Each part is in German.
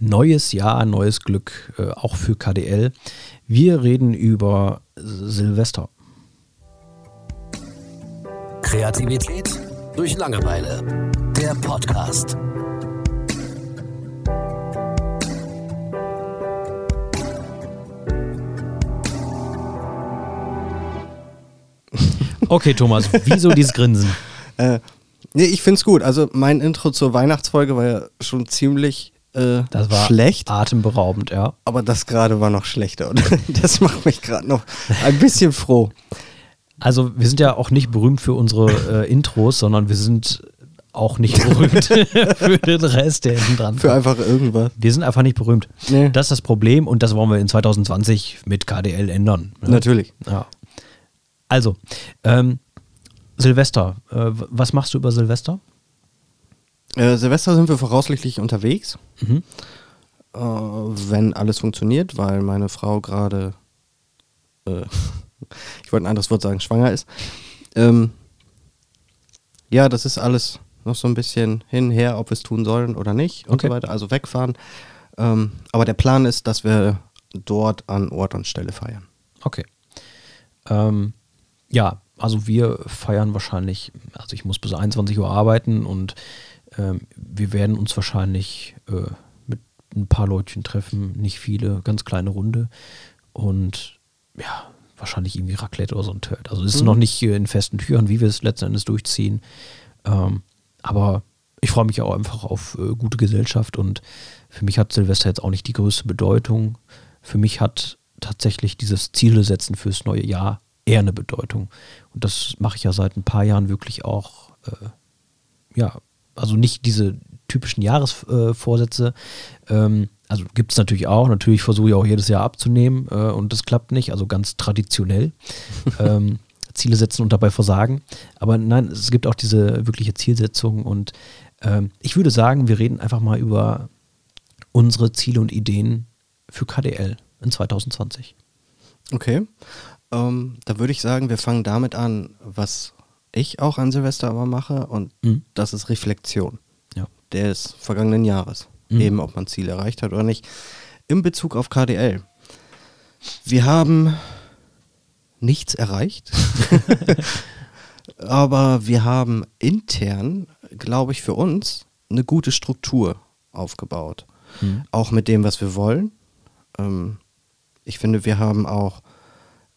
neues Jahr, neues Glück, äh, auch für KDL. Wir reden über Silvester. Kreativität durch Langeweile. Der Podcast. Okay, Thomas, wieso dieses Grinsen? Äh, nee, ich find's gut. Also mein Intro zur Weihnachtsfolge war ja schon ziemlich äh, Das war schlecht. atemberaubend, ja. Aber das gerade war noch schlechter. Und das macht mich gerade noch ein bisschen froh. Also wir sind ja auch nicht berühmt für unsere äh, Intros, sondern wir sind auch nicht berühmt für den Rest, der hinten dran Für einfach irgendwas. Wir sind einfach nicht berühmt. Nee. Das ist das Problem und das wollen wir in 2020 mit KDL ändern. ne? Natürlich. Ja. Also, ähm, Silvester. Äh, was machst du über Silvester? Äh, Silvester sind wir voraussichtlich unterwegs. Mhm. Äh, wenn alles funktioniert, weil meine Frau gerade, äh, ich wollte ein anderes Wort sagen, schwanger ist. Ähm, ja, das ist alles noch so ein bisschen hin her, ob wir es tun sollen oder nicht und Okay. so weiter. Also wegfahren. Ähm, aber der Plan ist, dass wir dort an Ort und Stelle feiern. Okay. Ähm, ja, also wir feiern wahrscheinlich, also ich muss bis 21 Uhr arbeiten und ähm, wir werden uns wahrscheinlich äh, mit ein paar Leutchen treffen, nicht viele, ganz kleine Runde und ja, wahrscheinlich irgendwie Raclette oder so ein Turd. Also es ist noch nicht in festen Türen, wie wir es letzten Endes durchziehen. Ähm, aber ich freue mich auch einfach auf äh, gute Gesellschaft und für mich hat Silvester jetzt auch nicht die größte Bedeutung. Für mich hat tatsächlich dieses Ziele setzen fürs neue Jahr eher eine Bedeutung. Und das mache ich ja seit ein paar Jahren wirklich auch, äh, ja, also nicht diese typischen Jahresvorsätze. Ähm, also gibt es natürlich auch. Natürlich versuche ich auch jedes Jahr abzunehmen äh, und das klappt nicht, also ganz traditionell. ähm, Ziele setzen und dabei versagen. Aber nein, es gibt auch diese wirkliche Zielsetzung und ähm, ich würde sagen, wir reden einfach mal über unsere Ziele und Ideen für KDL in 2020. Okay. Ähm, da würde ich sagen, wir fangen damit an, was ich auch an Silvester aber mache und Mhm. das ist Reflexion Ja. des vergangenen Jahres. Mhm. Eben, ob man Ziel erreicht hat oder nicht. In Bezug auf KDL. Wir haben nichts erreicht, aber wir haben intern, glaube ich, für uns eine gute Struktur aufgebaut. Mhm. Auch mit dem, was wir wollen. Ähm, ich finde, wir haben auch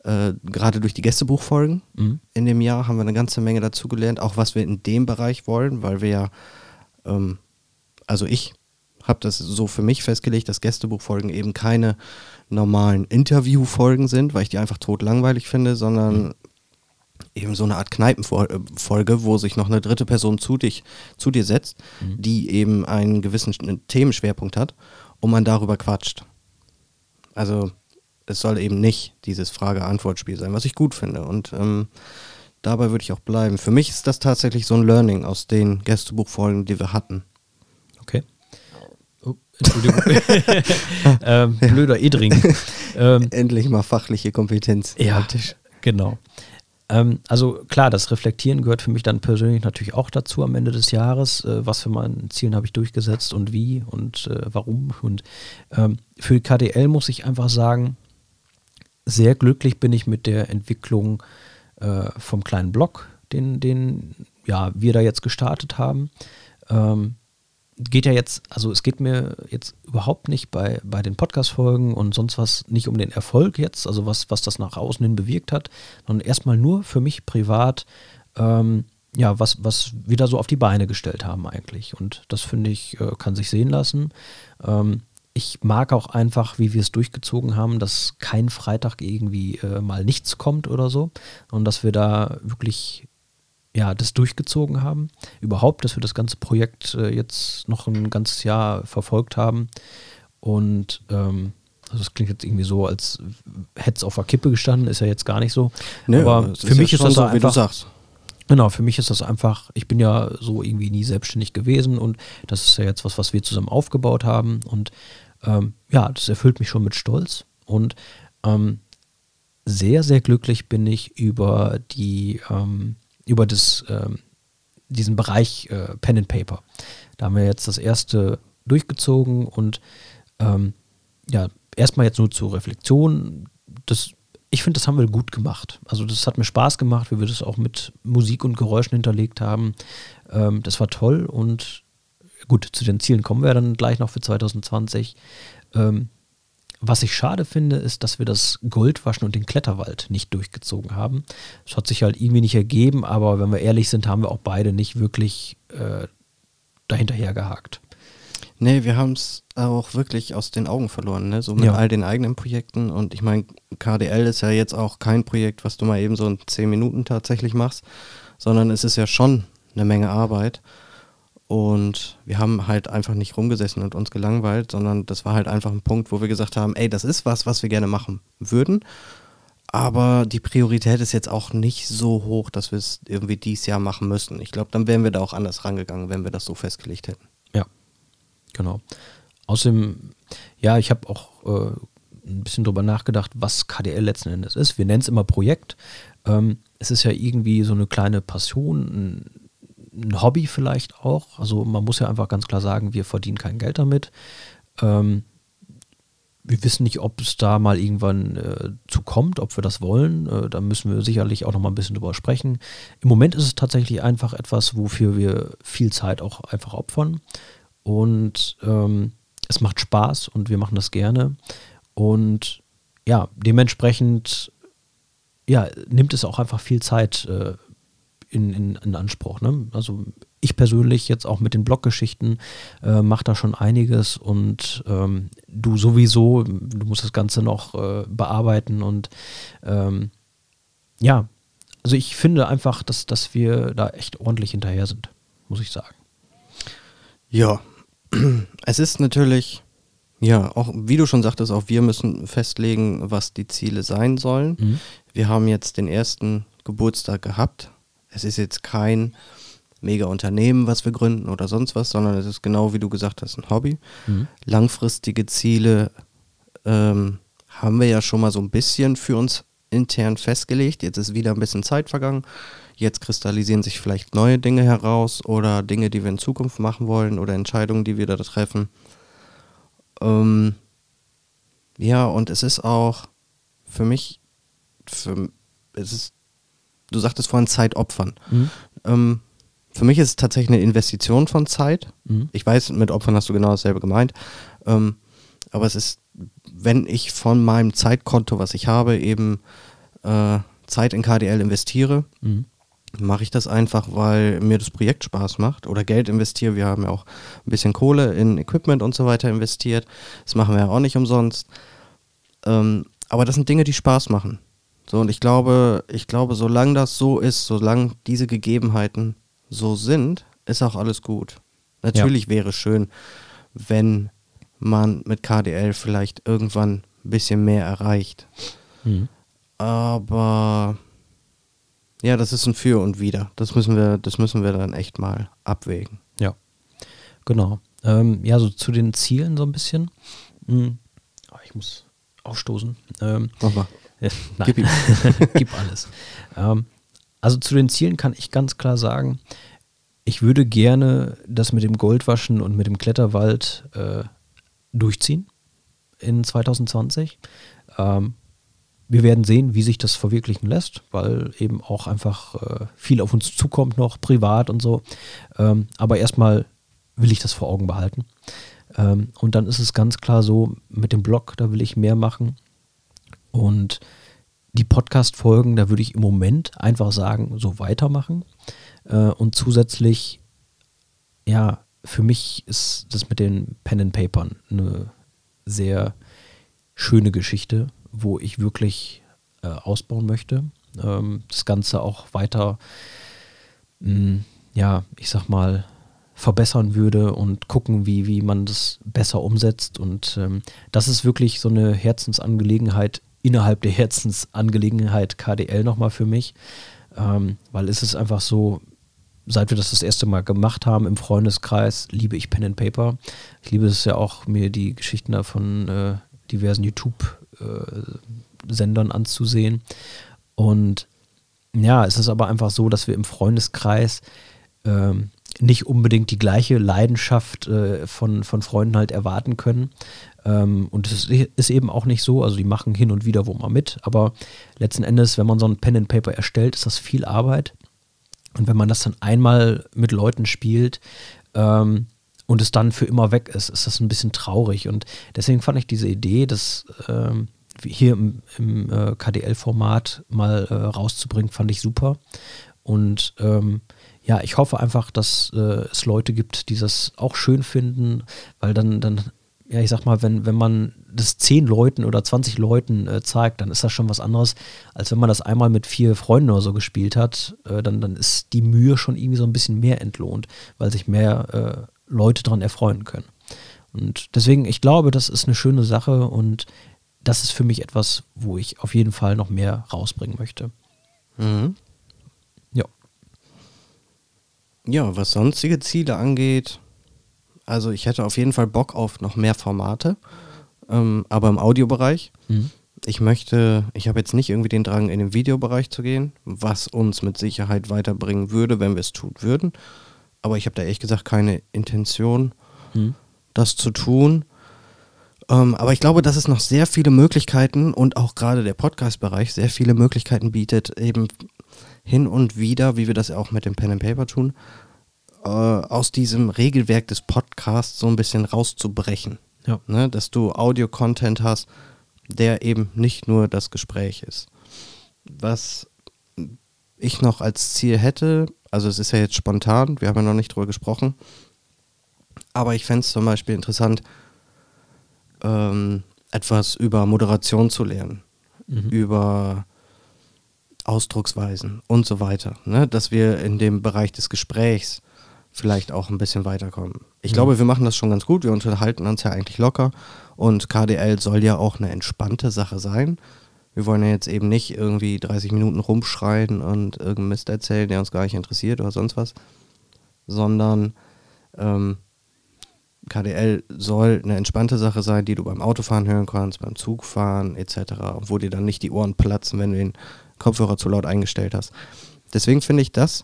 äh, gerade durch die Gästebuchfolgen Mhm. in dem Jahr haben wir eine ganze Menge dazugelernt, auch was wir in dem Bereich wollen, weil wir ja, ähm, also ich habe das so für mich festgelegt, dass Gästebuchfolgen eben keine normalen Interviewfolgen sind, weil ich die einfach tot langweilig finde, sondern eben so eine Art Kneipenfolge, wo sich noch eine dritte Person zu, dich, zu dir setzt, die eben einen gewissen Sch- Themenschwerpunkt hat und man darüber quatscht. Also es soll eben nicht dieses Frage-Antwort-Spiel sein, was ich gut finde. Und ähm, dabei würde ich auch bleiben. Für mich ist das tatsächlich so ein Learning aus den Gästebuchfolgen, die wir hatten. Okay. Oh, Entschuldigung. ähm, blöder Edring. ähm, Endlich mal fachliche Kompetenz. ja, genau. Ähm, also klar, das Reflektieren gehört für mich dann persönlich natürlich auch dazu am Ende des Jahres. Äh, was für meine Zielen habe ich durchgesetzt und wie und äh, warum. Und ähm, für KDL muss ich einfach sagen, sehr glücklich bin ich mit der Entwicklung äh, vom kleinen Blog, den, den ja, wir da jetzt gestartet haben. Ähm, geht ja jetzt, also es geht mir jetzt überhaupt nicht bei, bei den Podcast-Folgen und sonst was nicht um den Erfolg jetzt, also was, was das nach außen hin bewirkt hat, sondern erstmal nur für mich privat, ähm, ja, was, was wir da so auf die Beine gestellt haben eigentlich. Und das finde ich, äh, kann sich sehen lassen. Ähm, ich mag auch einfach, wie wir es durchgezogen haben, dass kein Freitag irgendwie äh, mal nichts kommt oder so, und dass wir da wirklich ja, das durchgezogen haben. Überhaupt, dass wir das ganze Projekt äh, jetzt noch ein ganzes Jahr verfolgt haben. Und ähm, also das klingt jetzt irgendwie so, als hätte es auf der Kippe gestanden, ist ja jetzt gar nicht so. Nö, Aber für mich ja ist das so, einfach, wie du sagst. Genau, für mich ist das einfach, ich bin ja so irgendwie nie selbstständig gewesen und das ist ja jetzt was, was wir zusammen aufgebaut haben und ähm, ja, das erfüllt mich schon mit Stolz und ähm, sehr, sehr glücklich bin ich über die, ähm, über das, ähm, diesen Bereich äh, Pen and Paper. Da haben wir jetzt das erste durchgezogen und ähm, ja, erstmal jetzt nur zur Reflexion. Das, ich finde, das haben wir gut gemacht. Also das hat mir Spaß gemacht, wie wir das auch mit Musik und Geräuschen hinterlegt haben. Ähm, das war toll und gut, zu den Zielen kommen wir dann gleich noch für 2020. Ähm, was ich schade finde, ist, dass wir das Goldwaschen und den Kletterwald nicht durchgezogen haben. Das hat sich halt irgendwie nicht ergeben, aber wenn wir ehrlich sind, haben wir auch beide nicht wirklich äh, dahinterher gehakt. Nee, wir haben es auch wirklich aus den Augen verloren, ne? so mit ja. all den eigenen Projekten. Und ich meine, KDL ist ja jetzt auch kein Projekt, was du mal eben so in zehn Minuten tatsächlich machst, sondern es ist ja schon eine Menge Arbeit. Und wir haben halt einfach nicht rumgesessen und uns gelangweilt, sondern das war halt einfach ein Punkt, wo wir gesagt haben, ey, das ist was, was wir gerne machen würden. Aber die Priorität ist jetzt auch nicht so hoch, dass wir es irgendwie dieses Jahr machen müssen. Ich glaube, dann wären wir da auch anders rangegangen, wenn wir das so festgelegt hätten. Ja, genau. Außerdem, ja, ich habe auch äh, ein bisschen drüber nachgedacht, was KDL letzten Endes ist. Wir nennen es immer Projekt. Ähm, es ist ja irgendwie so eine kleine Passion, ein, ein, Hobby vielleicht auch. Also man muss ja einfach ganz klar sagen, wir verdienen kein Geld damit. Ähm, wir wissen nicht, ob es da mal irgendwann äh, zu kommt, ob wir das wollen. Äh, da müssen wir sicherlich auch noch mal ein bisschen drüber sprechen. Im Moment ist es tatsächlich einfach etwas, wofür wir viel Zeit auch einfach opfern. Und ähm, es macht Spaß und wir machen das gerne. Und ja, dementsprechend ja, nimmt es auch einfach viel Zeit äh, in, in, in, Anspruch. Ne? Also ich persönlich jetzt auch mit den Bloggeschichten äh, mache da schon einiges und ähm, du sowieso, du musst das Ganze noch äh, bearbeiten und ähm, ja, also ich finde einfach, dass, dass wir da echt ordentlich hinterher sind, muss ich sagen. Ja, es ist natürlich, ja, auch wie du schon sagtest, auch wir müssen festlegen, was die Ziele sein sollen. Mhm. Wir haben jetzt den ersten Geburtstag gehabt. Es ist jetzt kein mega Unternehmen, was wir gründen oder sonst was, sondern es ist genau wie du gesagt hast, ein Hobby. Mhm. Langfristige Ziele ähm, haben wir ja schon mal so ein bisschen für uns intern festgelegt. Jetzt ist wieder ein bisschen Zeit vergangen. Jetzt kristallisieren sich vielleicht neue Dinge heraus oder Dinge, die wir in Zukunft machen wollen oder Entscheidungen, die wir da treffen. Ähm, ja, und es ist auch für mich, für, es ist, du sagtest vorhin Zeit opfern. Mhm. Ähm, für mich ist es tatsächlich eine Investition von Zeit. Mhm. Ich weiß, mit Opfern hast du genau dasselbe gemeint. Ähm, aber es ist, wenn ich von meinem Zeitkonto, was ich habe, eben äh, Zeit in KDL investiere, mhm mache ich das einfach, weil mir das Projekt Spaß macht oder Geld investiere. Wir haben ja auch ein bisschen Kohle in Equipment und so weiter investiert. Das machen wir ja auch nicht umsonst. Ähm, aber das sind Dinge, die Spaß machen. So, und ich glaube, ich glaube, solange das so ist, solange diese Gegebenheiten so sind, ist auch alles gut. Natürlich ja. wäre schön, wenn man mit KDL vielleicht irgendwann ein bisschen mehr erreicht. Mhm. Aber ja, das ist ein Für und Wider. Das müssen wir, das müssen wir dann echt mal abwägen. Ja, genau. Ähm, ja, so zu den Zielen so ein bisschen. Hm. Oh, ich muss aufstoßen. Ähm, Mach mal. Äh, Gib, ihm. Gib alles. Ähm, also zu den Zielen kann ich ganz klar sagen, ich würde gerne das mit dem Goldwaschen und mit dem Kletterwald äh, durchziehen in 2020. Ähm, wir werden sehen, wie sich das verwirklichen lässt, weil eben auch einfach äh, viel auf uns zukommt noch, privat und so. Ähm, aber erstmal will ich das vor Augen behalten. Ähm, und dann ist es ganz klar so, mit dem Blog, da will ich mehr machen. Und die Podcast-Folgen, da würde ich im Moment einfach sagen, so weitermachen. Äh, und zusätzlich, ja, für mich ist das mit den Pen and Papern eine sehr schöne Geschichte wo ich wirklich äh, ausbauen möchte. Ähm, das Ganze auch weiter, mh, hm, ja, ich sag mal, verbessern würde und gucken, wie, wie man das besser umsetzt. Und ähm, das ist wirklich so eine Herzensangelegenheit innerhalb der Herzensangelegenheit KDL nochmal für mich. Ähm, weil es ist einfach so, seit wir das das erste Mal gemacht haben im Freundeskreis, liebe ich Pen and Paper. Ich liebe es ja auch, mir die Geschichten da von äh, diversen YouTube äh, anzusehen. Und ja, es ist aber einfach so, dass wir im Freundeskreis ähm, nicht unbedingt die gleiche Leidenschaft äh, von, von Freunden halt erwarten können. Ähm, und es ist eben auch nicht so, also die machen hin und wieder wo mal mit, aber letzten Endes, wenn man so ein Pen and Paper erstellt, ist das viel Arbeit. Und wenn man das dann einmal mit Leuten spielt ähm, und es dann für immer weg ist, ist das ein bisschen traurig. Und deswegen fand ich diese Idee, das ähm, hier im, im äh, KDL-Format mal äh, rauszubringen, fand ich super. Und ähm, ja, ich hoffe einfach, dass äh, es Leute gibt, die das auch schön finden, weil dann, dann ja, ich sag mal, wenn, wenn man das zehn Leuten oder 20 Leuten äh, zeigt, dann ist das schon was anderes, als wenn man das einmal mit vier Freunden oder so gespielt hat. Äh, dann, dann ist die Mühe schon irgendwie so ein bisschen mehr entlohnt, weil sich mehr äh, Leute daran erfreuen können. Und deswegen, ich glaube, das ist eine schöne Sache und das ist für mich etwas, wo ich auf jeden Fall noch mehr rausbringen möchte. Mhm. Ja. Was sonstige Ziele angeht, also ich hätte auf jeden Fall Bock auf noch mehr Formate, ähm, aber im Audiobereich. Mhm. Ich möchte, ich habe jetzt nicht irgendwie den Drang, in den Videobereich zu gehen, was uns mit Sicherheit weiterbringen würde, wenn wir es tun würden. Aber ich habe da ehrlich gesagt keine Intention, Mhm. das zu tun. Ähm, aber ich glaube, dass es noch sehr viele Möglichkeiten und auch gerade der Podcast-Bereich sehr viele Möglichkeiten bietet, eben hin und wieder, wie wir das auch mit dem Pen and Paper tun, äh, aus diesem Regelwerk des Podcasts so ein bisschen rauszubrechen. Ja. Ne? Dass du Audio-Content hast, der eben nicht nur das Gespräch ist. Was ich noch als Ziel hätte, also es ist ja jetzt spontan, wir haben ja noch nicht drüber gesprochen, aber ich fände es zum Beispiel interessant, ähm, etwas über Moderation zu lernen, Mhm. über Ausdrucksweisen und so weiter. Ne? Dass wir in dem Bereich des Gesprächs vielleicht auch ein bisschen weiterkommen. Ich Mhm. glaube, wir machen das schon ganz gut. Wir unterhalten uns ja eigentlich locker. Und KDL soll ja auch eine entspannte Sache sein. Wir wollen ja jetzt eben nicht irgendwie 30 Minuten rumschreien und irgendeinen Mist erzählen, der uns gar nicht interessiert oder sonst was, sondern ähm, KDL soll eine entspannte Sache sein, die du beim Autofahren hören kannst, beim Zugfahren etc., wo dir dann nicht die Ohren platzen, wenn du den Kopfhörer zu laut eingestellt hast. Deswegen finde ich das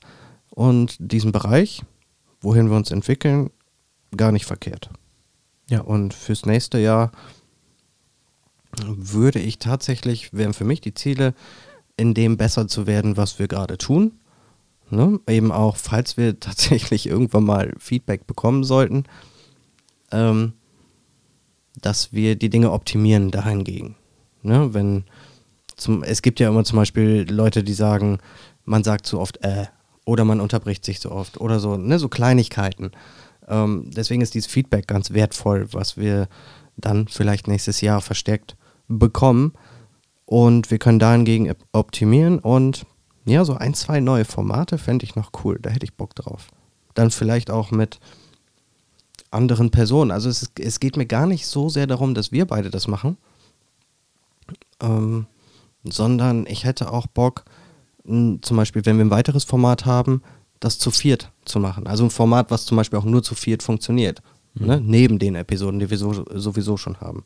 und diesen Bereich, wohin wir uns entwickeln, gar nicht verkehrt. Ja. Und fürs nächste Jahr würde ich tatsächlich, wären für mich die Ziele, in dem besser zu werden, was wir gerade tun. Ne? Eben auch, falls wir tatsächlich irgendwann mal Feedback bekommen sollten, ähm, dass wir die Dinge optimieren dahingegen. Ne? Wenn zum, es gibt ja immer zum Beispiel Leute, die sagen, man sagt zu oft äh oder man unterbricht sich zu oft oder so, ne? so Kleinigkeiten. Ähm, deswegen ist dieses Feedback ganz wertvoll, was wir dann vielleicht nächstes Jahr verstärkt bekommen. Und wir können dahingegen optimieren und ja, so ein, zwei neue Formate fände ich noch cool. Da hätte ich Bock drauf. Dann vielleicht auch mit anderen Personen. Also es, ist, es geht mir gar nicht so sehr darum, dass wir beide das machen, ähm, sondern ich hätte auch Bock, mh, zum Beispiel, wenn wir ein weiteres Format haben, das zu viert zu machen. Also ein Format, was zum Beispiel auch nur zu viert funktioniert. Mhm. Ne? Neben den Episoden, die wir so, sowieso schon haben.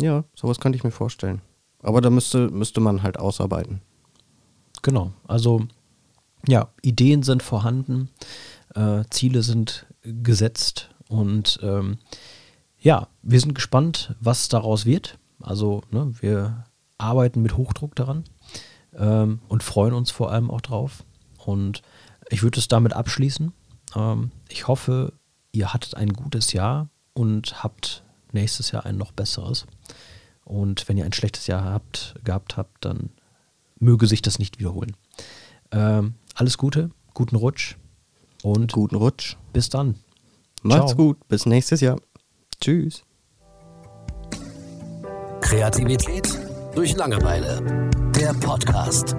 Ja, sowas könnte ich mir vorstellen. Aber da müsste, müsste man halt ausarbeiten. Genau, also ja, Ideen sind vorhanden, äh, Ziele sind gesetzt und ähm, ja, wir sind gespannt, was daraus wird. Also ne, wir arbeiten mit Hochdruck daran ähm, und freuen uns vor allem auch drauf. Und ich würde es damit abschließen. Ähm, ich hoffe, ihr hattet ein gutes Jahr und habt nächstes Jahr ein noch besseres. Und wenn ihr ein schlechtes Jahr habt, gehabt habt, dann möge sich das nicht wiederholen. Ähm, alles Gute, guten Rutsch und Guten Rutsch. bis dann. Macht's Ciao. gut. Bis nächstes Jahr. Tschüss. Kreativität durch Langeweile. Der Podcast.